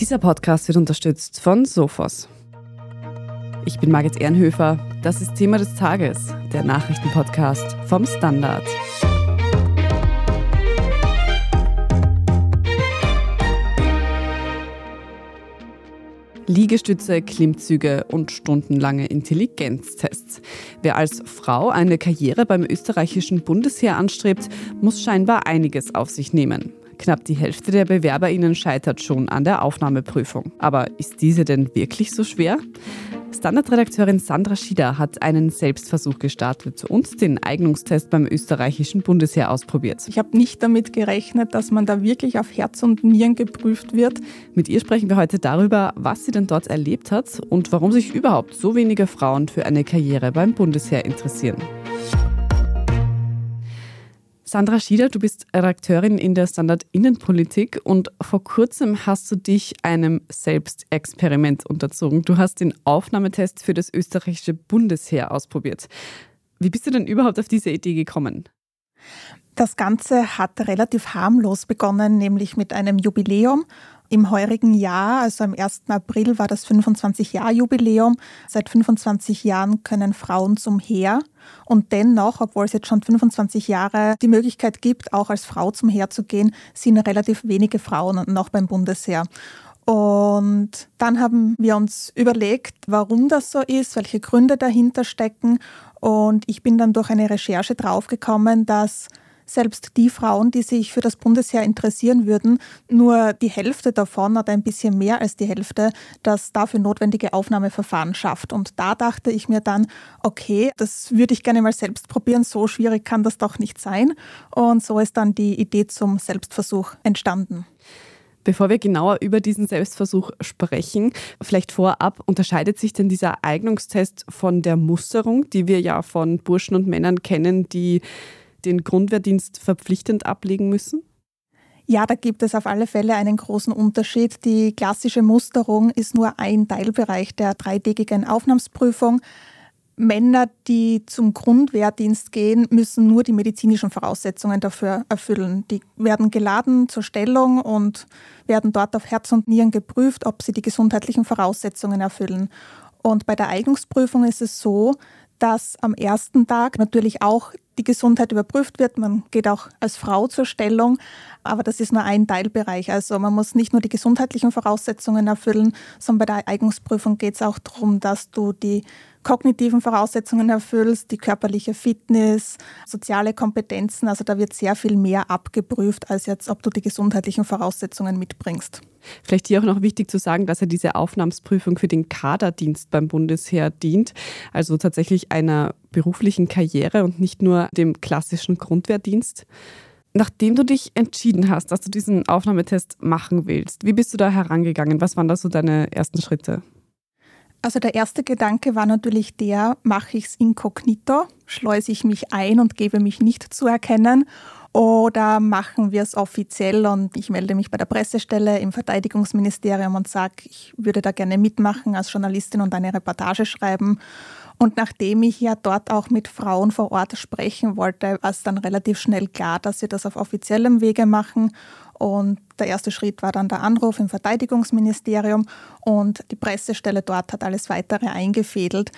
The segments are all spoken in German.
Dieser Podcast wird unterstützt von Sophos. Ich bin Margit Ehrenhöfer. Das ist Thema des Tages, der Nachrichtenpodcast vom Standard. Liegestütze, Klimmzüge und stundenlange Intelligenztests. Wer als Frau eine Karriere beim österreichischen Bundesheer anstrebt, muss scheinbar einiges auf sich nehmen. Knapp die Hälfte der BewerberInnen scheitert schon an der Aufnahmeprüfung. Aber ist diese denn wirklich so schwer? Standardredakteurin Sandra Schieder hat einen Selbstversuch gestartet und den Eignungstest beim österreichischen Bundesheer ausprobiert. Ich habe nicht damit gerechnet, dass man da wirklich auf Herz und Nieren geprüft wird. Mit ihr sprechen wir heute darüber, was sie denn dort erlebt hat und warum sich überhaupt so wenige Frauen für eine Karriere beim Bundesheer interessieren. Sandra Schieder, du bist Redakteurin in der Standard Innenpolitik und vor kurzem hast du dich einem Selbstexperiment unterzogen. Du hast den Aufnahmetest für das österreichische Bundesheer ausprobiert. Wie bist du denn überhaupt auf diese Idee gekommen? Das Ganze hat relativ harmlos begonnen, nämlich mit einem Jubiläum. Im heurigen Jahr, also am 1. April, war das 25-Jahr-Jubiläum. Seit 25 Jahren können Frauen zum Heer. Und dennoch, obwohl es jetzt schon 25 Jahre die Möglichkeit gibt, auch als Frau zum Heer zu gehen, sind relativ wenige Frauen noch beim Bundesheer. Und dann haben wir uns überlegt, warum das so ist, welche Gründe dahinter stecken. Und ich bin dann durch eine Recherche draufgekommen, dass selbst die Frauen, die sich für das Bundesheer interessieren würden, nur die Hälfte davon oder ein bisschen mehr als die Hälfte das dafür notwendige Aufnahmeverfahren schafft. Und da dachte ich mir dann, okay, das würde ich gerne mal selbst probieren, so schwierig kann das doch nicht sein. Und so ist dann die Idee zum Selbstversuch entstanden. Bevor wir genauer über diesen Selbstversuch sprechen, vielleicht vorab, unterscheidet sich denn dieser Eignungstest von der Musterung, die wir ja von Burschen und Männern kennen, die den Grundwehrdienst verpflichtend ablegen müssen? Ja, da gibt es auf alle Fälle einen großen Unterschied. Die klassische Musterung ist nur ein Teilbereich der dreitägigen Aufnahmsprüfung. Männer, die zum Grundwehrdienst gehen, müssen nur die medizinischen Voraussetzungen dafür erfüllen. Die werden geladen zur Stellung und werden dort auf Herz und Nieren geprüft, ob sie die gesundheitlichen Voraussetzungen erfüllen. Und bei der Eignungsprüfung ist es so, dass am ersten Tag natürlich auch die Gesundheit überprüft wird. Man geht auch als Frau zur Stellung, aber das ist nur ein Teilbereich. Also man muss nicht nur die gesundheitlichen Voraussetzungen erfüllen, sondern bei der Eignungsprüfung geht es auch darum, dass du die kognitiven Voraussetzungen erfüllst, die körperliche Fitness, soziale Kompetenzen. Also da wird sehr viel mehr abgeprüft, als jetzt, ob du die gesundheitlichen Voraussetzungen mitbringst. Vielleicht hier auch noch wichtig zu sagen, dass ja diese Aufnahmsprüfung für den Kaderdienst beim Bundesheer dient, also tatsächlich einer beruflichen Karriere und nicht nur dem klassischen Grundwehrdienst. Nachdem du dich entschieden hast, dass du diesen Aufnahmetest machen willst, wie bist du da herangegangen? Was waren da so deine ersten Schritte? Also der erste Gedanke war natürlich der, mache ich es inkognito, schleuse ich mich ein und gebe mich nicht zu erkennen oder machen wir es offiziell und ich melde mich bei der Pressestelle im Verteidigungsministerium und sage, ich würde da gerne mitmachen als Journalistin und eine Reportage schreiben. Und nachdem ich ja dort auch mit Frauen vor Ort sprechen wollte, war es dann relativ schnell klar, dass wir das auf offiziellem Wege machen. Und der erste Schritt war dann der Anruf im Verteidigungsministerium und die Pressestelle dort hat alles weitere eingefädelt.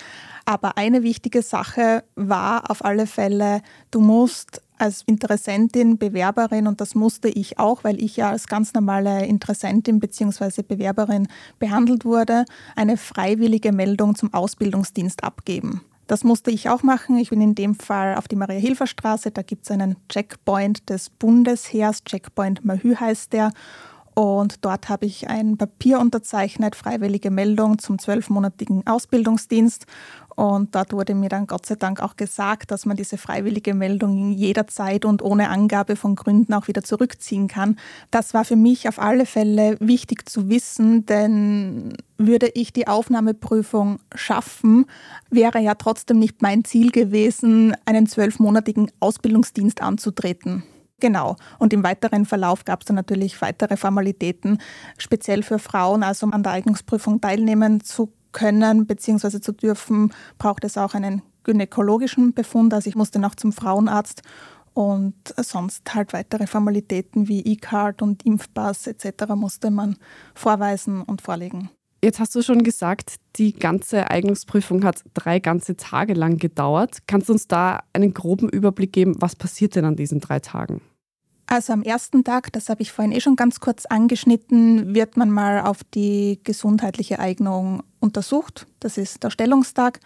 Aber eine wichtige Sache war auf alle Fälle, du musst als Interessentin, Bewerberin, und das musste ich auch, weil ich ja als ganz normale Interessentin bzw. Bewerberin behandelt wurde, eine freiwillige Meldung zum Ausbildungsdienst abgeben. Das musste ich auch machen. Ich bin in dem Fall auf die Maria-Hilfer-Straße. Da gibt es einen Checkpoint des Bundesheers. Checkpoint Mahü heißt der. Und dort habe ich ein Papier unterzeichnet, freiwillige Meldung zum zwölfmonatigen Ausbildungsdienst. Und dort wurde mir dann Gott sei Dank auch gesagt, dass man diese freiwillige Meldung jederzeit und ohne Angabe von Gründen auch wieder zurückziehen kann. Das war für mich auf alle Fälle wichtig zu wissen, denn würde ich die Aufnahmeprüfung schaffen, wäre ja trotzdem nicht mein Ziel gewesen, einen zwölfmonatigen Ausbildungsdienst anzutreten. Genau. Und im weiteren Verlauf gab es dann natürlich weitere Formalitäten, speziell für Frauen, also um an der Eignungsprüfung teilnehmen zu können bzw. zu dürfen, braucht es auch einen gynäkologischen Befund. Also ich musste noch zum Frauenarzt Und sonst halt weitere Formalitäten wie E-Card und Impfpass etc. musste man vorweisen und vorlegen. Jetzt hast du schon gesagt, die ganze Eignungsprüfung hat drei ganze Tage lang gedauert. Kannst du uns da einen groben Überblick geben, was passiert denn an diesen drei Tagen? Also am ersten Tag, das habe ich vorhin eh schon ganz kurz angeschnitten, wird man mal auf die gesundheitliche Eignung untersucht. Das ist der Stellungstag.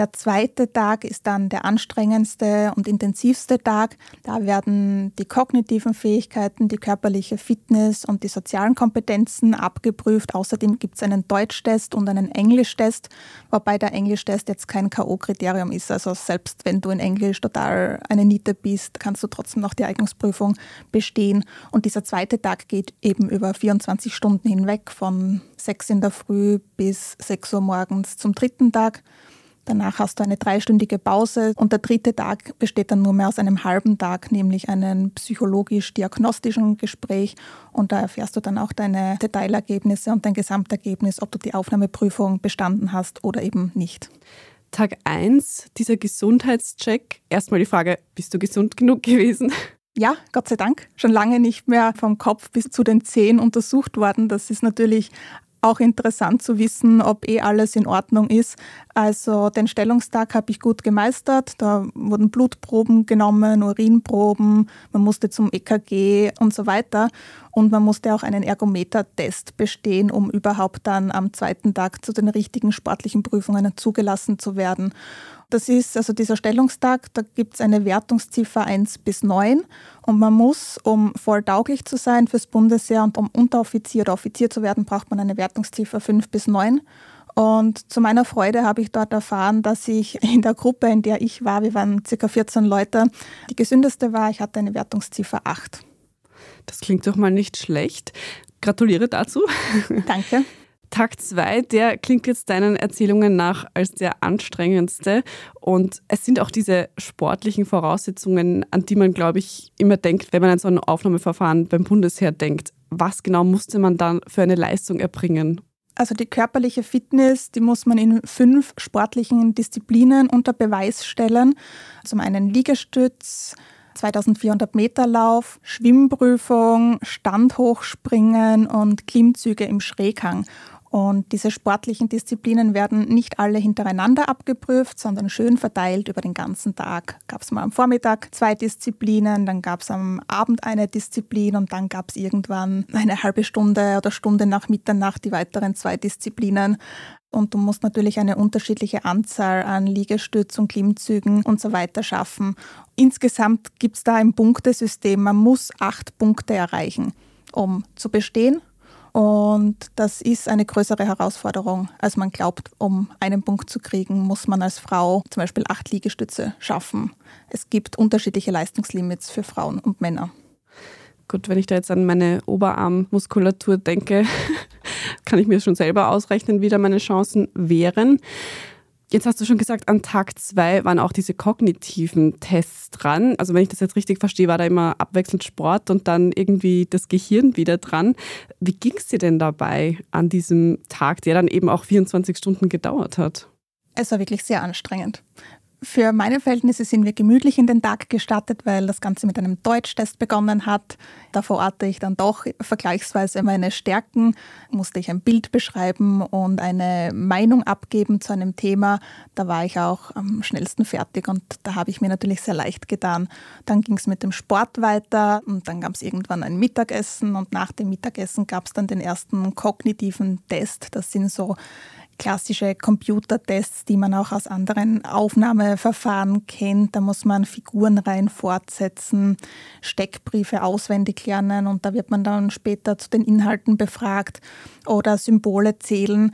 Der zweite Tag ist dann der anstrengendste und intensivste Tag. Da werden die kognitiven Fähigkeiten, die körperliche Fitness und die sozialen Kompetenzen abgeprüft. Außerdem gibt es einen Deutschtest und einen Englischtest, wobei der Englischtest jetzt kein K.O.-Kriterium ist. Also selbst wenn du in Englisch total eine Niete bist, kannst du trotzdem noch die Eignungsprüfung bestehen. Und dieser zweite Tag geht eben über 24 Stunden hinweg, von 6 in der Früh bis 6 Uhr morgens zum dritten Tag. Danach hast du eine dreistündige Pause und der dritte Tag besteht dann nur mehr aus einem halben Tag, nämlich einem psychologisch-diagnostischen Gespräch. Und da erfährst du dann auch deine Detailergebnisse und dein Gesamtergebnis, ob du die Aufnahmeprüfung bestanden hast oder eben nicht. Tag 1, dieser Gesundheitscheck. Erstmal die Frage, bist du gesund genug gewesen? Ja, Gott sei Dank. Schon lange nicht mehr vom Kopf bis zu den Zehen untersucht worden. Das ist natürlich auch interessant zu wissen, ob eh alles in Ordnung ist. Also den Stellungstag habe ich gut gemeistert. Da wurden Blutproben genommen, Urinproben, man musste zum EKG und so weiter. Und man musste auch einen Ergometer-Test bestehen, um überhaupt dann am zweiten Tag zu den richtigen sportlichen Prüfungen zugelassen zu werden. Das ist also dieser Stellungstag, da gibt es eine Wertungsziffer 1 bis 9 und man muss, um voll tauglich zu sein fürs Bundesheer und um Unteroffizier oder Offizier zu werden, braucht man eine Wertungsziffer 5 bis 9. Und zu meiner Freude habe ich dort erfahren, dass ich in der Gruppe, in der ich war, wir waren circa 14 Leute, die gesündeste war. Ich hatte eine Wertungsziffer 8. Das klingt doch mal nicht schlecht. Gratuliere dazu. Danke. Tag 2, der klingt jetzt deinen Erzählungen nach als der anstrengendste. Und es sind auch diese sportlichen Voraussetzungen, an die man, glaube ich, immer denkt, wenn man an so ein Aufnahmeverfahren beim Bundesheer denkt. Was genau musste man dann für eine Leistung erbringen? Also die körperliche Fitness, die muss man in fünf sportlichen Disziplinen unter Beweis stellen. Zum einen Liegestütz, 2400 Meter Lauf, Schwimmprüfung, Standhochspringen und Klimmzüge im Schräghang. Und diese sportlichen Disziplinen werden nicht alle hintereinander abgeprüft, sondern schön verteilt über den ganzen Tag. Gab es mal am Vormittag zwei Disziplinen, dann gab es am Abend eine Disziplin und dann gab es irgendwann eine halbe Stunde oder Stunde nach Mitternacht die weiteren zwei Disziplinen. Und du musst natürlich eine unterschiedliche Anzahl an Liegestütz und Klimmzügen und so weiter schaffen. Insgesamt gibt es da ein Punktesystem. Man muss acht Punkte erreichen, um zu bestehen und das ist eine größere Herausforderung, als man glaubt. Um einen Punkt zu kriegen, muss man als Frau zum Beispiel acht Liegestütze schaffen. Es gibt unterschiedliche Leistungslimits für Frauen und Männer. Gut, wenn ich da jetzt an meine Oberarmmuskulatur denke, kann ich mir schon selber ausrechnen, wie da meine Chancen wären. Jetzt hast du schon gesagt, an Tag zwei waren auch diese kognitiven Tests dran. Also wenn ich das jetzt richtig verstehe, war da immer abwechselnd Sport und dann irgendwie das Gehirn wieder dran. Wie ging es dir denn dabei an diesem Tag, der dann eben auch 24 Stunden gedauert hat? Es war wirklich sehr anstrengend. Für meine Verhältnisse sind wir gemütlich in den Tag gestartet, weil das Ganze mit einem Deutschtest begonnen hat. Da verorte ich dann doch vergleichsweise meine Stärken, musste ich ein Bild beschreiben und eine Meinung abgeben zu einem Thema. Da war ich auch am schnellsten fertig und da habe ich mir natürlich sehr leicht getan. Dann ging es mit dem Sport weiter und dann gab es irgendwann ein Mittagessen und nach dem Mittagessen gab es dann den ersten kognitiven Test. Das sind so klassische Computertests, die man auch aus anderen Aufnahmeverfahren kennt. Da muss man Figurenreihen fortsetzen, Steckbriefe auswendig lernen und da wird man dann später zu den Inhalten befragt oder Symbole zählen.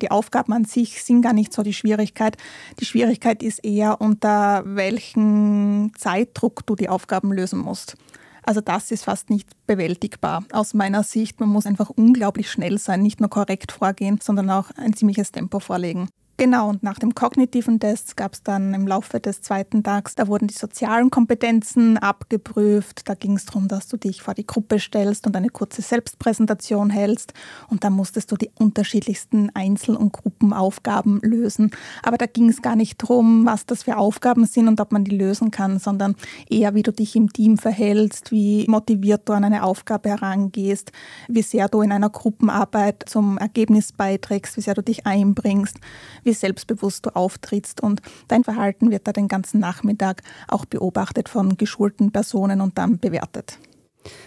Die Aufgaben an sich sind gar nicht so die Schwierigkeit. Die Schwierigkeit ist eher, unter welchem Zeitdruck du die Aufgaben lösen musst. Also das ist fast nicht bewältigbar aus meiner Sicht. Man muss einfach unglaublich schnell sein, nicht nur korrekt vorgehen, sondern auch ein ziemliches Tempo vorlegen. Genau, und nach dem kognitiven Test gab es dann im Laufe des zweiten Tags, da wurden die sozialen Kompetenzen abgeprüft. Da ging es darum, dass du dich vor die Gruppe stellst und eine kurze Selbstpräsentation hältst. Und da musstest du die unterschiedlichsten Einzel- und Gruppenaufgaben lösen. Aber da ging es gar nicht darum, was das für Aufgaben sind und ob man die lösen kann, sondern eher, wie du dich im Team verhältst, wie motiviert du an eine Aufgabe herangehst, wie sehr du in einer Gruppenarbeit zum Ergebnis beiträgst, wie sehr du dich einbringst wie selbstbewusst du auftrittst. Und dein Verhalten wird da den ganzen Nachmittag auch beobachtet von geschulten Personen und dann bewertet.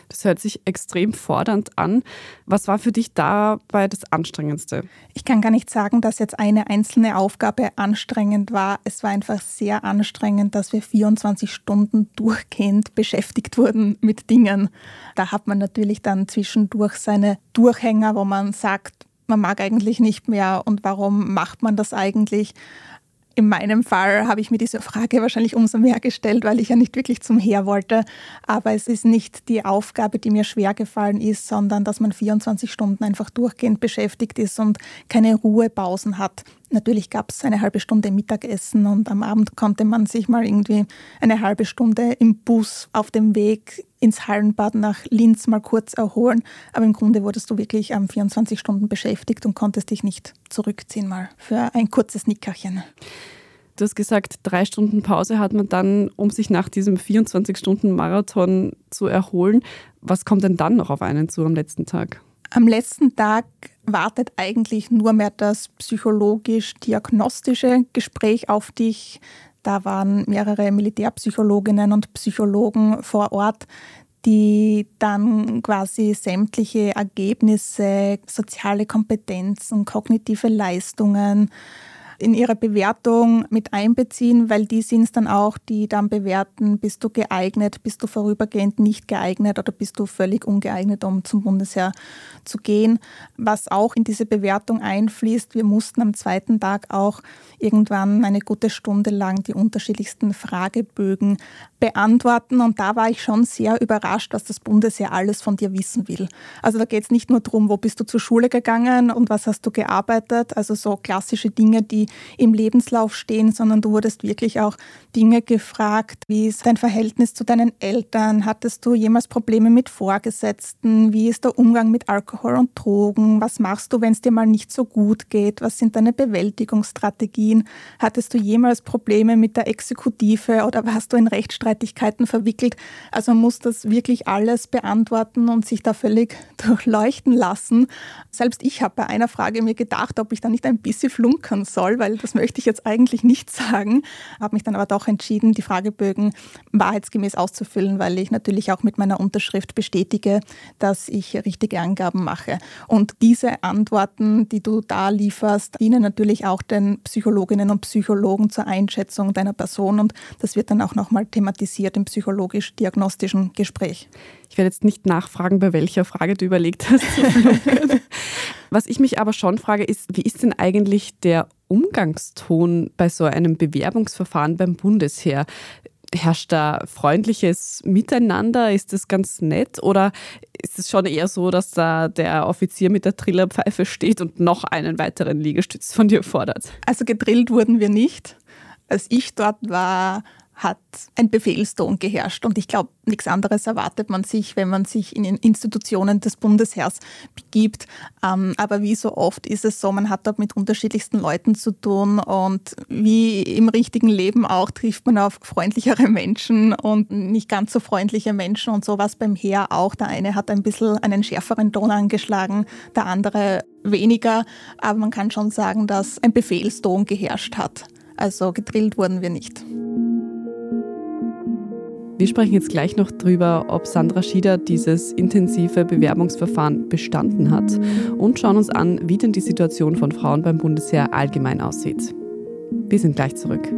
Das hört sich extrem fordernd an. Was war für dich dabei das Anstrengendste? Ich kann gar nicht sagen, dass jetzt eine einzelne Aufgabe anstrengend war. Es war einfach sehr anstrengend, dass wir 24 Stunden durchgehend beschäftigt wurden mit Dingen. Da hat man natürlich dann zwischendurch seine Durchhänger, wo man sagt, man mag eigentlich nicht mehr und warum macht man das eigentlich? In meinem Fall habe ich mir diese Frage wahrscheinlich umso mehr gestellt, weil ich ja nicht wirklich zum Heer wollte. Aber es ist nicht die Aufgabe, die mir schwer gefallen ist, sondern dass man 24 Stunden einfach durchgehend beschäftigt ist und keine Ruhepausen hat. Natürlich gab es eine halbe Stunde Mittagessen und am Abend konnte man sich mal irgendwie eine halbe Stunde im Bus auf dem Weg ins Hallenbad nach Linz mal kurz erholen. Aber im Grunde wurdest du wirklich um, 24 Stunden beschäftigt und konntest dich nicht zurückziehen mal für ein kurzes Nickerchen. Du hast gesagt, drei Stunden Pause hat man dann, um sich nach diesem 24-Stunden-Marathon zu erholen. Was kommt denn dann noch auf einen zu am letzten Tag? Am letzten Tag wartet eigentlich nur mehr das psychologisch-diagnostische Gespräch auf dich. Da waren mehrere Militärpsychologinnen und Psychologen vor Ort, die dann quasi sämtliche Ergebnisse, soziale Kompetenzen, kognitive Leistungen, in ihre Bewertung mit einbeziehen, weil die sind es dann auch, die dann bewerten, bist du geeignet, bist du vorübergehend nicht geeignet oder bist du völlig ungeeignet, um zum Bundesheer zu gehen. Was auch in diese Bewertung einfließt, wir mussten am zweiten Tag auch irgendwann eine gute Stunde lang die unterschiedlichsten Fragebögen beantworten und da war ich schon sehr überrascht, was das Bundesheer alles von dir wissen will. Also da geht es nicht nur darum, wo bist du zur Schule gegangen und was hast du gearbeitet, also so klassische Dinge, die im Lebenslauf stehen, sondern du wurdest wirklich auch Dinge gefragt, wie ist dein Verhältnis zu deinen Eltern, hattest du jemals Probleme mit Vorgesetzten, wie ist der Umgang mit Alkohol und Drogen, was machst du, wenn es dir mal nicht so gut geht, was sind deine Bewältigungsstrategien, hattest du jemals Probleme mit der Exekutive oder warst du in Rechtsstreitigkeiten verwickelt. Also man muss das wirklich alles beantworten und sich da völlig durchleuchten lassen. Selbst ich habe bei einer Frage mir gedacht, ob ich da nicht ein bisschen flunkern soll, weil das möchte ich jetzt eigentlich nicht sagen. Habe mich dann aber doch entschieden, die Fragebögen wahrheitsgemäß auszufüllen, weil ich natürlich auch mit meiner Unterschrift bestätige, dass ich richtige Angaben mache. Und diese Antworten, die du da lieferst, dienen natürlich auch den Psychologinnen und Psychologen zur Einschätzung deiner Person und das wird dann auch nochmal thematisiert im psychologisch-diagnostischen Gespräch. Ich werde jetzt nicht nachfragen, bei welcher Frage du überlegt hast. Was ich mich aber schon frage, ist, wie ist denn eigentlich der Umgangston bei so einem Bewerbungsverfahren beim Bundesheer? Herrscht da freundliches Miteinander? Ist das ganz nett? Oder ist es schon eher so, dass da der Offizier mit der Trillerpfeife steht und noch einen weiteren Liegestütz von dir fordert? Also gedrillt wurden wir nicht. Als ich dort war, hat ein Befehlston geherrscht. Und ich glaube, nichts anderes erwartet man sich, wenn man sich in Institutionen des Bundesheers begibt. Ähm, aber wie so oft ist es so, man hat dort mit unterschiedlichsten Leuten zu tun und wie im richtigen Leben auch trifft man auf freundlichere Menschen und nicht ganz so freundliche Menschen und sowas beim Heer auch. Der eine hat ein bisschen einen schärferen Ton angeschlagen, der andere weniger. Aber man kann schon sagen, dass ein Befehlston geherrscht hat. Also gedrillt wurden wir nicht. Wir sprechen jetzt gleich noch drüber, ob Sandra Schieder dieses intensive Bewerbungsverfahren bestanden hat und schauen uns an, wie denn die Situation von Frauen beim Bundesheer allgemein aussieht. Wir sind gleich zurück.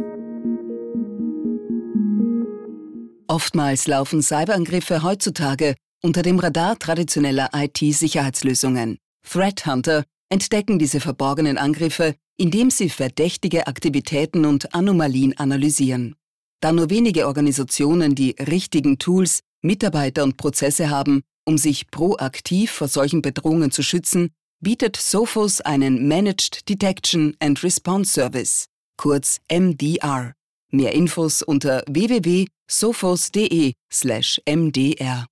Oftmals laufen Cyberangriffe heutzutage unter dem Radar traditioneller IT-Sicherheitslösungen. Threat Hunter entdecken diese verborgenen Angriffe, indem sie verdächtige Aktivitäten und Anomalien analysieren. Da nur wenige Organisationen die richtigen Tools, Mitarbeiter und Prozesse haben, um sich proaktiv vor solchen Bedrohungen zu schützen, bietet Sophos einen Managed Detection and Response Service, kurz MDR. Mehr Infos unter www.sophos.de/mdr.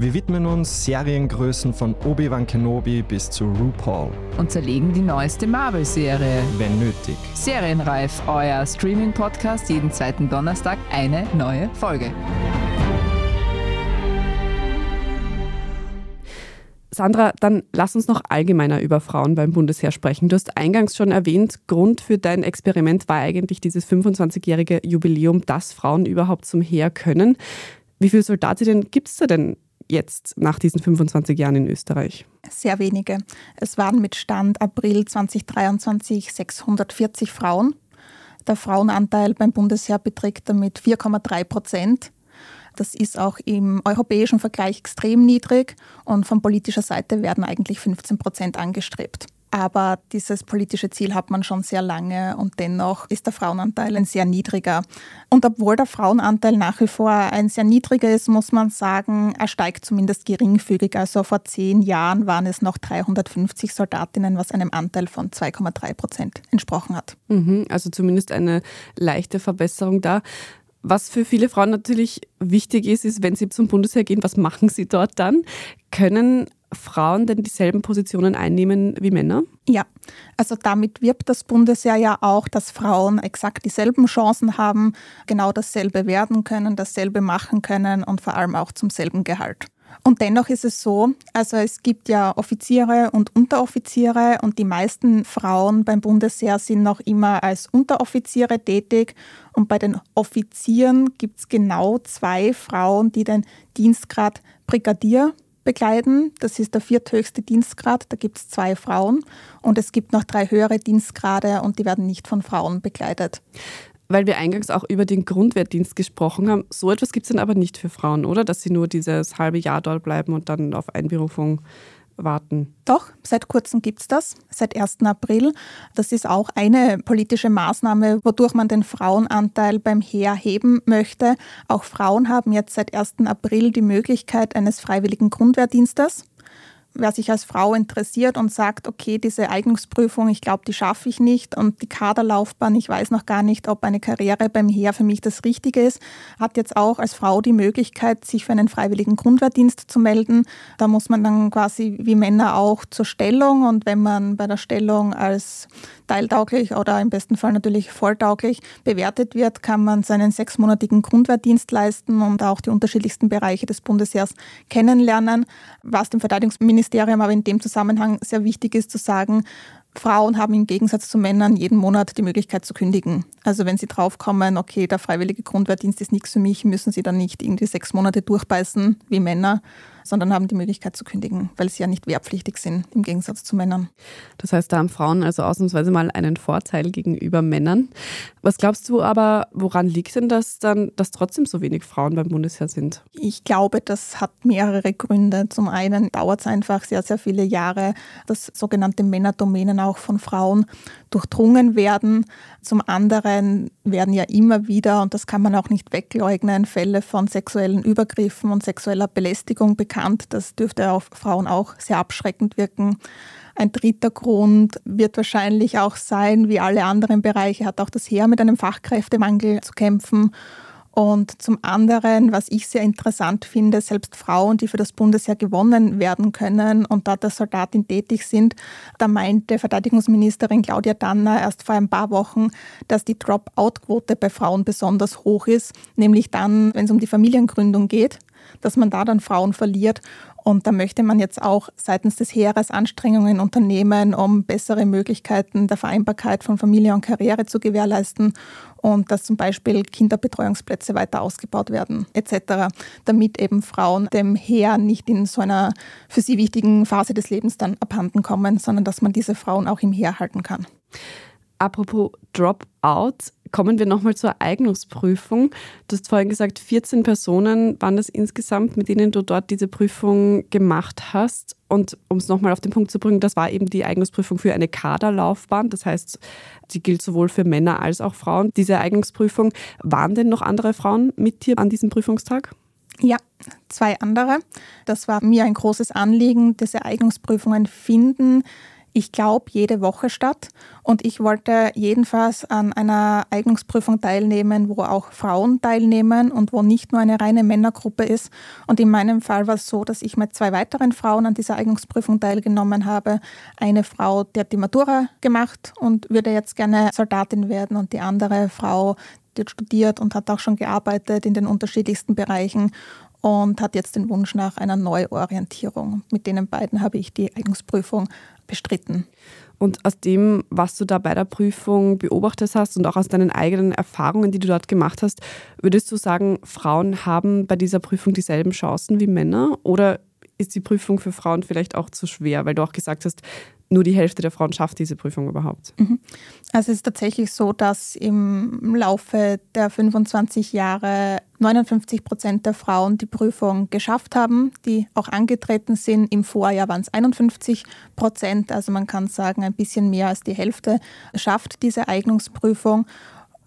Wir widmen uns Seriengrößen von Obi-Wan Kenobi bis zu RuPaul. Und zerlegen die neueste Marvel-Serie. Wenn nötig. Serienreif, euer Streaming-Podcast, jeden zweiten Donnerstag eine neue Folge. Sandra, dann lass uns noch allgemeiner über Frauen beim Bundesheer sprechen. Du hast eingangs schon erwähnt, Grund für dein Experiment war eigentlich dieses 25-jährige Jubiläum, dass Frauen überhaupt zum Heer können. Wie viele Soldatinnen gibt es da denn jetzt nach diesen 25 Jahren in Österreich? Sehr wenige. Es waren mit Stand April 2023 640 Frauen. Der Frauenanteil beim Bundesheer beträgt damit 4,3 Prozent. Das ist auch im europäischen Vergleich extrem niedrig und von politischer Seite werden eigentlich 15 Prozent angestrebt. Aber dieses politische Ziel hat man schon sehr lange und dennoch ist der Frauenanteil ein sehr niedriger. Und obwohl der Frauenanteil nach wie vor ein sehr niedriger ist, muss man sagen, er steigt zumindest geringfügig. Also vor zehn Jahren waren es noch 350 Soldatinnen, was einem Anteil von 2,3 Prozent entsprochen hat. Mhm, also zumindest eine leichte Verbesserung da. Was für viele Frauen natürlich wichtig ist, ist, wenn sie zum Bundesheer gehen, was machen sie dort dann? Können Frauen denn dieselben Positionen einnehmen wie Männer? Ja, also damit wirbt das Bundesheer ja auch, dass Frauen exakt dieselben Chancen haben, genau dasselbe werden können, dasselbe machen können und vor allem auch zum selben Gehalt. Und dennoch ist es so, also es gibt ja Offiziere und Unteroffiziere und die meisten Frauen beim Bundesheer sind noch immer als Unteroffiziere tätig. Und bei den Offizieren gibt es genau zwei Frauen, die den Dienstgrad Brigadier bekleiden. Das ist der vierthöchste Dienstgrad, da gibt es zwei Frauen. Und es gibt noch drei höhere Dienstgrade und die werden nicht von Frauen bekleidet weil wir eingangs auch über den Grundwehrdienst gesprochen haben. So etwas gibt es dann aber nicht für Frauen, oder? Dass sie nur dieses halbe Jahr dort bleiben und dann auf Einberufung warten. Doch, seit kurzem gibt es das, seit 1. April. Das ist auch eine politische Maßnahme, wodurch man den Frauenanteil beim Heer heben möchte. Auch Frauen haben jetzt seit 1. April die Möglichkeit eines freiwilligen Grundwehrdienstes wer sich als Frau interessiert und sagt, okay, diese Eignungsprüfung, ich glaube, die schaffe ich nicht und die Kaderlaufbahn, ich weiß noch gar nicht, ob eine Karriere beim Heer für mich das Richtige ist, hat jetzt auch als Frau die Möglichkeit, sich für einen freiwilligen Grundwehrdienst zu melden. Da muss man dann quasi wie Männer auch zur Stellung und wenn man bei der Stellung als teiltauglich oder im besten Fall natürlich volltauglich bewertet wird, kann man seinen sechsmonatigen Grundwehrdienst leisten und auch die unterschiedlichsten Bereiche des Bundesheers kennenlernen. Was dem Verteidigungsministerium aber in dem Zusammenhang sehr wichtig ist zu sagen, Frauen haben im Gegensatz zu Männern jeden Monat die Möglichkeit zu kündigen. Also wenn sie draufkommen, okay, der freiwillige Grundwehrdienst ist nichts für mich, müssen sie dann nicht irgendwie sechs Monate durchbeißen wie Männer, sondern haben die Möglichkeit zu kündigen, weil sie ja nicht wehrpflichtig sind im Gegensatz zu Männern. Das heißt, da haben Frauen also ausnahmsweise mal einen Vorteil gegenüber Männern. Was glaubst du aber, woran liegt denn das dann, dass trotzdem so wenig Frauen beim Bundesheer sind? Ich glaube, das hat mehrere Gründe. Zum einen dauert es einfach sehr, sehr viele Jahre, dass sogenannte Männerdomänen auch von Frauen durchdrungen werden. Zum anderen werden ja immer wieder, und das kann man auch nicht wegleugnen, Fälle von sexuellen Übergriffen und sexueller Belästigung bekannt. Das dürfte auf Frauen auch sehr abschreckend wirken. Ein dritter Grund wird wahrscheinlich auch sein, wie alle anderen Bereiche hat auch das Heer mit einem Fachkräftemangel zu kämpfen. Und zum anderen, was ich sehr interessant finde, selbst Frauen, die für das Bundesheer gewonnen werden können und dort als Soldatin tätig sind, da meinte Verteidigungsministerin Claudia Danner erst vor ein paar Wochen, dass die Drop-out-Quote bei Frauen besonders hoch ist, nämlich dann, wenn es um die Familiengründung geht dass man da dann Frauen verliert. Und da möchte man jetzt auch seitens des Heeres Anstrengungen unternehmen, um bessere Möglichkeiten der Vereinbarkeit von Familie und Karriere zu gewährleisten und dass zum Beispiel Kinderbetreuungsplätze weiter ausgebaut werden etc., damit eben Frauen dem Heer nicht in so einer für sie wichtigen Phase des Lebens dann abhanden kommen, sondern dass man diese Frauen auch im Heer halten kann. Apropos Dropout, Kommen wir nochmal zur Eignungsprüfung. Du hast vorhin gesagt, 14 Personen waren das insgesamt, mit denen du dort diese Prüfung gemacht hast. Und um es nochmal auf den Punkt zu bringen, das war eben die Eignungsprüfung für eine Kaderlaufbahn. Das heißt, die gilt sowohl für Männer als auch Frauen. Diese Eignungsprüfung, waren denn noch andere Frauen mit dir an diesem Prüfungstag? Ja, zwei andere. Das war mir ein großes Anliegen. Diese Eignungsprüfungen finden ich glaube, jede Woche statt. Und ich wollte jedenfalls an einer Eignungsprüfung teilnehmen, wo auch Frauen teilnehmen und wo nicht nur eine reine Männergruppe ist. Und in meinem Fall war es so, dass ich mit zwei weiteren Frauen an dieser Eignungsprüfung teilgenommen habe. Eine Frau, die hat die Matura gemacht und würde jetzt gerne Soldatin werden und die andere Frau, die hat studiert und hat auch schon gearbeitet in den unterschiedlichsten Bereichen und hat jetzt den Wunsch nach einer Neuorientierung. Mit denen beiden habe ich die Eignungsprüfung bestritten. Und aus dem, was du da bei der Prüfung beobachtet hast und auch aus deinen eigenen Erfahrungen, die du dort gemacht hast, würdest du sagen, Frauen haben bei dieser Prüfung dieselben Chancen wie Männer? Oder ist die Prüfung für Frauen vielleicht auch zu schwer, weil du auch gesagt hast, nur die Hälfte der Frauen schafft diese Prüfung überhaupt. Mhm. Also es ist tatsächlich so, dass im Laufe der 25 Jahre 59 Prozent der Frauen die Prüfung geschafft haben, die auch angetreten sind. Im Vorjahr waren es 51 Prozent, also man kann sagen, ein bisschen mehr als die Hälfte schafft diese Eignungsprüfung.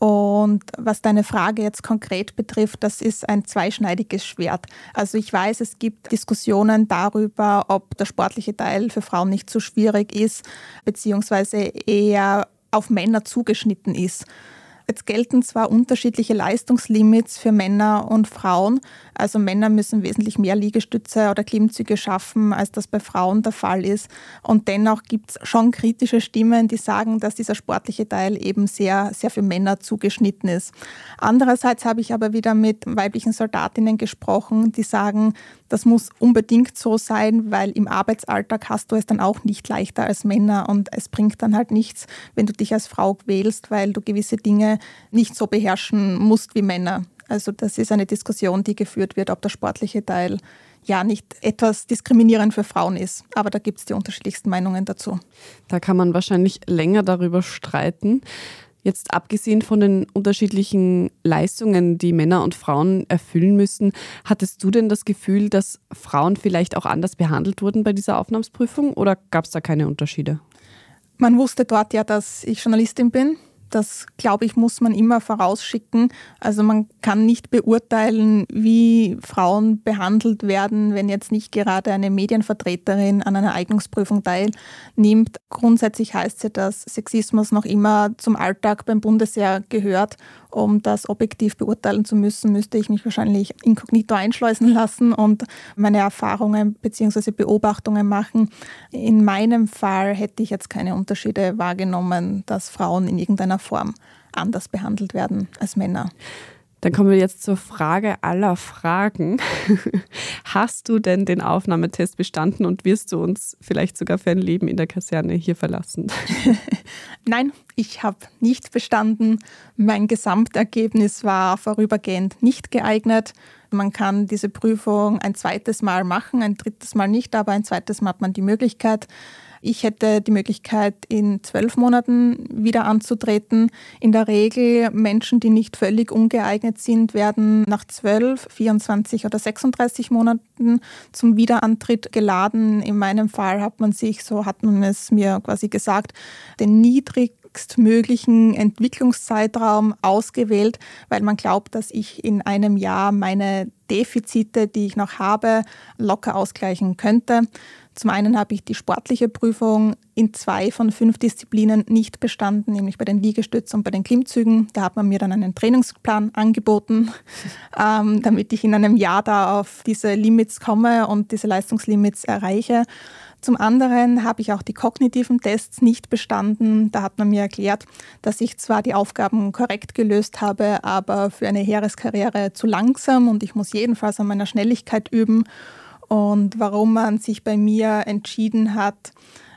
Und was deine Frage jetzt konkret betrifft, das ist ein zweischneidiges Schwert. Also ich weiß, es gibt Diskussionen darüber, ob der sportliche Teil für Frauen nicht zu schwierig ist, beziehungsweise eher auf Männer zugeschnitten ist. Jetzt gelten zwar unterschiedliche Leistungslimits für Männer und Frauen. Also Männer müssen wesentlich mehr Liegestütze oder Klimmzüge schaffen, als das bei Frauen der Fall ist. Und dennoch gibt es schon kritische Stimmen, die sagen, dass dieser sportliche Teil eben sehr, sehr für Männer zugeschnitten ist. Andererseits habe ich aber wieder mit weiblichen Soldatinnen gesprochen, die sagen, das muss unbedingt so sein, weil im Arbeitsalltag hast du es dann auch nicht leichter als Männer und es bringt dann halt nichts, wenn du dich als Frau wählst, weil du gewisse Dinge nicht so beherrschen musst wie Männer. Also das ist eine Diskussion, die geführt wird, ob der sportliche Teil ja nicht etwas diskriminierend für Frauen ist. Aber da gibt es die unterschiedlichsten Meinungen dazu. Da kann man wahrscheinlich länger darüber streiten. Jetzt abgesehen von den unterschiedlichen Leistungen, die Männer und Frauen erfüllen müssen, hattest du denn das Gefühl, dass Frauen vielleicht auch anders behandelt wurden bei dieser Aufnahmsprüfung oder gab es da keine Unterschiede? Man wusste dort ja, dass ich Journalistin bin das, glaube ich, muss man immer vorausschicken. Also man kann nicht beurteilen, wie Frauen behandelt werden, wenn jetzt nicht gerade eine Medienvertreterin an einer Eignungsprüfung teilnimmt. Grundsätzlich heißt es ja, dass Sexismus noch immer zum Alltag beim Bundesheer gehört um das objektiv beurteilen zu müssen, müsste ich mich wahrscheinlich inkognito einschleusen lassen und meine Erfahrungen bzw. Beobachtungen machen. In meinem Fall hätte ich jetzt keine Unterschiede wahrgenommen, dass Frauen in irgendeiner Form anders behandelt werden als Männer. Dann kommen wir jetzt zur Frage aller Fragen. Hast du denn den Aufnahmetest bestanden und wirst du uns vielleicht sogar für ein Leben in der Kaserne hier verlassen? Nein, ich habe nicht bestanden. Mein Gesamtergebnis war vorübergehend nicht geeignet. Man kann diese Prüfung ein zweites Mal machen, ein drittes Mal nicht, aber ein zweites Mal hat man die Möglichkeit. Ich hätte die Möglichkeit, in zwölf Monaten wieder anzutreten. In der Regel Menschen, die nicht völlig ungeeignet sind, werden nach zwölf, 24 oder 36 Monaten zum Wiederantritt geladen. In meinem Fall hat man sich, so hat man es mir quasi gesagt, den niedrig möglichen Entwicklungszeitraum ausgewählt, weil man glaubt, dass ich in einem Jahr meine Defizite, die ich noch habe, locker ausgleichen könnte. Zum einen habe ich die sportliche Prüfung in zwei von fünf Disziplinen nicht bestanden, nämlich bei den Liegestützen und bei den Klimmzügen. Da hat man mir dann einen Trainingsplan angeboten, ähm, damit ich in einem Jahr da auf diese Limits komme und diese Leistungslimits erreiche. Zum anderen habe ich auch die kognitiven Tests nicht bestanden. Da hat man mir erklärt, dass ich zwar die Aufgaben korrekt gelöst habe, aber für eine Heereskarriere zu langsam und ich muss jedenfalls an meiner Schnelligkeit üben. Und warum man sich bei mir entschieden hat,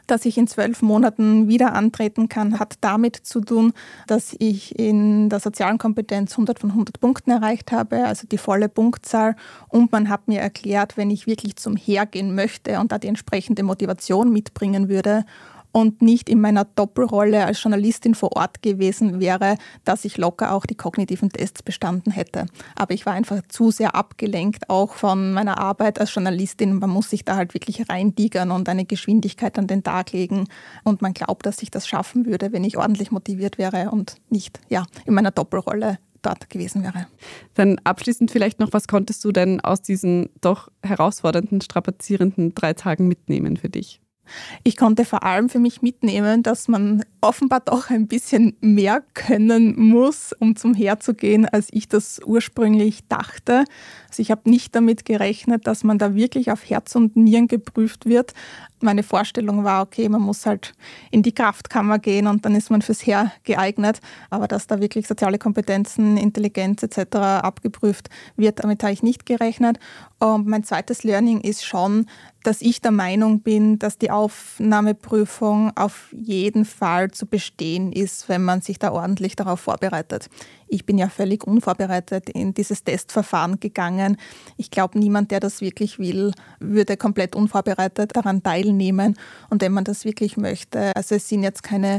dass ich in zwölf Monaten wieder antreten kann, hat damit zu tun, dass ich in der sozialen Kompetenz 100 von 100 Punkten erreicht habe, also die volle Punktzahl. Und man hat mir erklärt, wenn ich wirklich zum Hergehen möchte und da die entsprechende Motivation mitbringen würde und nicht in meiner Doppelrolle als Journalistin vor Ort gewesen wäre, dass ich locker auch die kognitiven Tests bestanden hätte. Aber ich war einfach zu sehr abgelenkt, auch von meiner Arbeit als Journalistin. Man muss sich da halt wirklich reindigern und eine Geschwindigkeit an den Tag legen. Und man glaubt, dass ich das schaffen würde, wenn ich ordentlich motiviert wäre und nicht ja, in meiner Doppelrolle dort gewesen wäre. Dann abschließend vielleicht noch, was konntest du denn aus diesen doch herausfordernden, strapazierenden drei Tagen mitnehmen für dich? Ich konnte vor allem für mich mitnehmen, dass man offenbar doch ein bisschen mehr können muss, um zum Heer zu gehen, als ich das ursprünglich dachte. Also ich habe nicht damit gerechnet, dass man da wirklich auf Herz und Nieren geprüft wird. Meine Vorstellung war, okay, man muss halt in die Kraftkammer gehen und dann ist man fürs Heer geeignet. Aber dass da wirklich soziale Kompetenzen, Intelligenz etc. abgeprüft wird, damit habe ich nicht gerechnet. Und mein zweites Learning ist schon, dass ich der Meinung bin, dass die Aufnahmeprüfung auf jeden Fall zu bestehen ist, wenn man sich da ordentlich darauf vorbereitet. Ich bin ja völlig unvorbereitet in dieses Testverfahren gegangen. Ich glaube, niemand, der das wirklich will, würde komplett unvorbereitet daran teilnehmen. Und wenn man das wirklich möchte, also es sind jetzt keine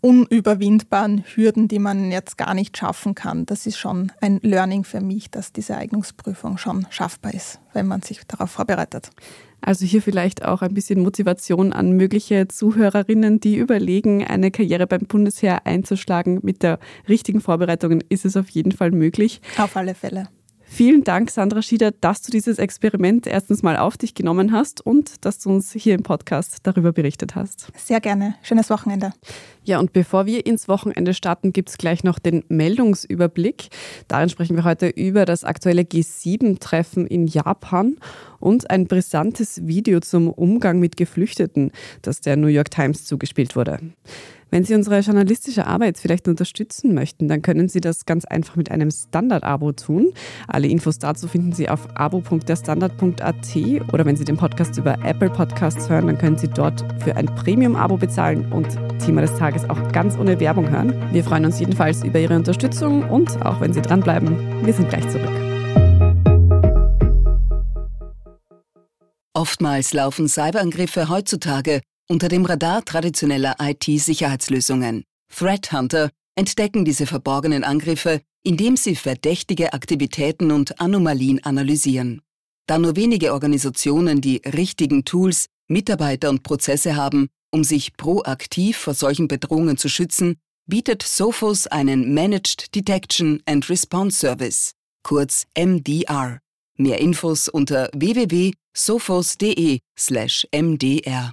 unüberwindbaren Hürden, die man jetzt gar nicht schaffen kann. Das ist schon ein Learning für mich, dass diese Eignungsprüfung schon schaffbar ist, wenn man sich darauf vorbereitet. Also hier vielleicht auch ein bisschen Motivation an mögliche Zuhörerinnen, die überlegen, eine Karriere beim Bundesheer einzuschlagen. Mit der richtigen Vorbereitung ist es auf jeden Fall möglich. Auf alle Fälle. Vielen Dank, Sandra Schieder, dass du dieses Experiment erstens mal auf dich genommen hast und dass du uns hier im Podcast darüber berichtet hast. Sehr gerne. Schönes Wochenende. Ja, und bevor wir ins Wochenende starten, gibt es gleich noch den Meldungsüberblick. Darin sprechen wir heute über das aktuelle G7-Treffen in Japan und ein brisantes Video zum Umgang mit Geflüchteten, das der New York Times zugespielt wurde. Wenn Sie unsere journalistische Arbeit vielleicht unterstützen möchten, dann können Sie das ganz einfach mit einem Standard-Abo tun. Alle Infos dazu finden Sie auf abo.derstandard.at oder wenn Sie den Podcast über Apple Podcasts hören, dann können Sie dort für ein Premium-Abo bezahlen und Thema des Tages auch ganz ohne Werbung hören. Wir freuen uns jedenfalls über Ihre Unterstützung und auch wenn Sie dranbleiben, wir sind gleich zurück. Oftmals laufen Cyberangriffe heutzutage unter dem Radar traditioneller IT-Sicherheitslösungen. Threat Hunter entdecken diese verborgenen Angriffe, indem sie verdächtige Aktivitäten und Anomalien analysieren. Da nur wenige Organisationen die richtigen Tools, Mitarbeiter und Prozesse haben, um sich proaktiv vor solchen Bedrohungen zu schützen, bietet Sophos einen Managed Detection and Response Service, kurz MDR. Mehr Infos unter www.sophos.de/mdr.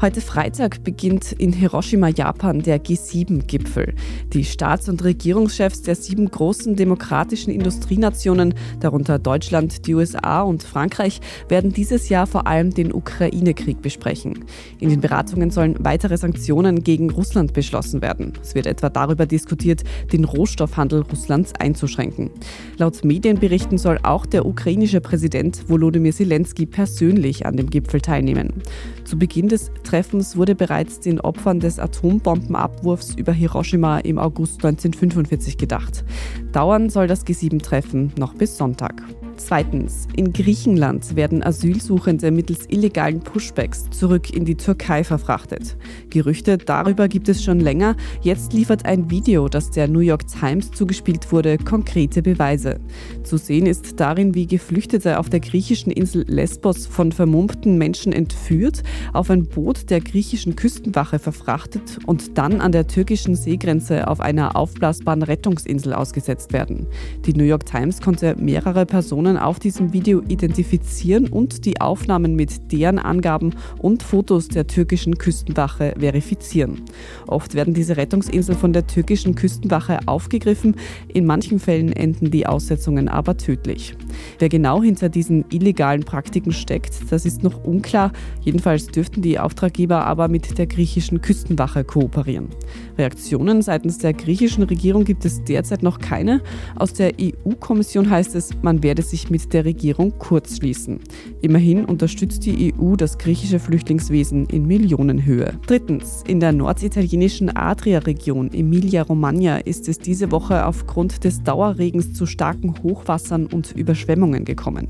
heute Freitag beginnt in Hiroshima, Japan, der G7-Gipfel. Die Staats- und Regierungschefs der sieben großen demokratischen Industrienationen, darunter Deutschland, die USA und Frankreich, werden dieses Jahr vor allem den Ukraine-Krieg besprechen. In den Beratungen sollen weitere Sanktionen gegen Russland beschlossen werden. Es wird etwa darüber diskutiert, den Rohstoffhandel Russlands einzuschränken. Laut Medienberichten soll auch der ukrainische Präsident Volodymyr Zelensky persönlich an dem Gipfel teilnehmen. Zu Beginn des Treffens wurde bereits den Opfern des Atombombenabwurfs über Hiroshima im August 1945 gedacht. Dauern soll das G7-Treffen noch bis Sonntag. Zweitens, in Griechenland werden Asylsuchende mittels illegalen Pushbacks zurück in die Türkei verfrachtet. Gerüchte darüber gibt es schon länger. Jetzt liefert ein Video, das der New York Times zugespielt wurde, konkrete Beweise. Zu sehen ist darin, wie Geflüchtete auf der griechischen Insel Lesbos von vermummten Menschen entführt, auf ein Boot der griechischen Küstenwache verfrachtet und dann an der türkischen Seegrenze auf einer aufblasbaren Rettungsinsel ausgesetzt werden. Die New York Times konnte mehrere Personen Personen auf diesem Video identifizieren und die Aufnahmen mit deren Angaben und Fotos der türkischen Küstenwache verifizieren. Oft werden diese Rettungsinseln von der türkischen Küstenwache aufgegriffen, in manchen Fällen enden die Aussetzungen aber tödlich. Wer genau hinter diesen illegalen Praktiken steckt, das ist noch unklar. Jedenfalls dürften die Auftraggeber aber mit der griechischen Küstenwache kooperieren. Reaktionen seitens der griechischen Regierung gibt es derzeit noch keine. Aus der EU-Kommission heißt es, man werde sich mit der Regierung kurzschließen. Immerhin unterstützt die EU das griechische Flüchtlingswesen in Millionenhöhe. Drittens, in der norditalienischen Adria-Region Emilia-Romagna ist es diese Woche aufgrund des Dauerregens zu starken Hochwassern und Überschwemmungen gekommen.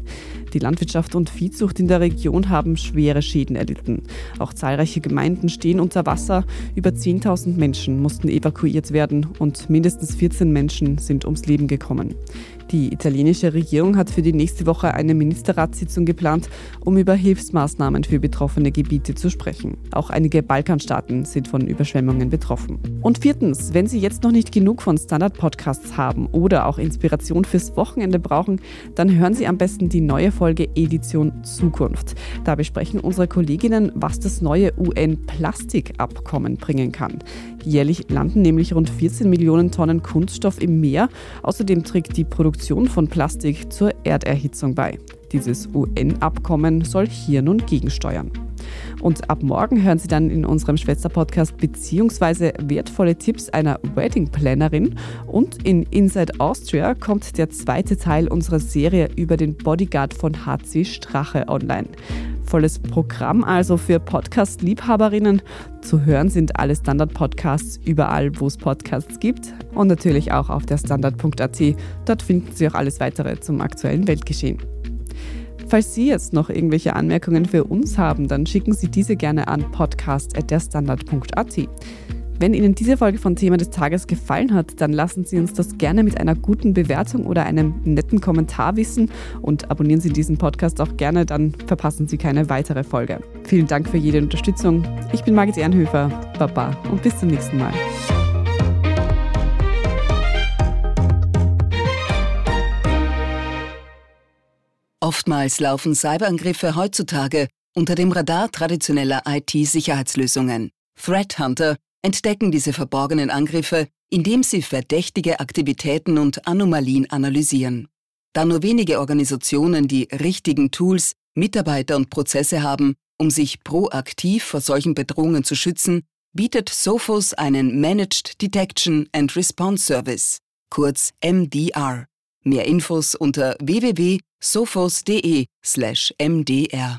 Die Landwirtschaft und Viehzucht in der Region haben schwere Schäden erlitten. Auch zahlreiche Gemeinden stehen unter Wasser. Über 10.000 Menschen mussten evakuiert werden und mindestens 14 Menschen sind ums Leben gekommen. Die italienische Regierung hat für die nächste Woche eine Ministerratssitzung geplant, um über Hilfsmaßnahmen für betroffene Gebiete zu sprechen. Auch einige Balkanstaaten sind von Überschwemmungen betroffen. Und viertens, wenn Sie jetzt noch nicht genug von Standard-Podcasts haben oder auch Inspiration fürs Wochenende brauchen, dann hören Sie am besten die neue Folge Edition Zukunft. Da besprechen unsere Kolleginnen, was das neue UN-Plastikabkommen bringen kann. Jährlich landen nämlich rund 14 Millionen Tonnen Kunststoff im Meer. Außerdem trägt die Produktion von Plastik zur Erderhitzung bei. Dieses UN-Abkommen soll hier nun gegensteuern. Und ab morgen hören Sie dann in unserem Schwester-Podcast beziehungsweise wertvolle Tipps einer Wedding-Plannerin. Und in Inside Austria kommt der zweite Teil unserer Serie über den Bodyguard von HC Strache online volles Programm also für Podcast-Liebhaberinnen. Zu hören sind alle Standard-Podcasts überall, wo es Podcasts gibt und natürlich auch auf der Standard.at. Dort finden Sie auch alles weitere zum aktuellen Weltgeschehen. Falls Sie jetzt noch irgendwelche Anmerkungen für uns haben, dann schicken Sie diese gerne an podcast.derstandard.at. Wenn Ihnen diese Folge von Thema des Tages gefallen hat, dann lassen Sie uns das gerne mit einer guten Bewertung oder einem netten Kommentar wissen und abonnieren Sie diesen Podcast auch gerne, dann verpassen Sie keine weitere Folge. Vielen Dank für jede Unterstützung. Ich bin Margit Ehrenhöfer, Baba und bis zum nächsten Mal. Oftmals laufen Cyberangriffe heutzutage unter dem Radar traditioneller IT-Sicherheitslösungen. Threat Hunter entdecken diese verborgenen Angriffe, indem sie verdächtige Aktivitäten und Anomalien analysieren. Da nur wenige Organisationen die richtigen Tools, Mitarbeiter und Prozesse haben, um sich proaktiv vor solchen Bedrohungen zu schützen, bietet Sophos einen Managed Detection and Response Service, kurz MDR. Mehr Infos unter www.sophos.de/mdr.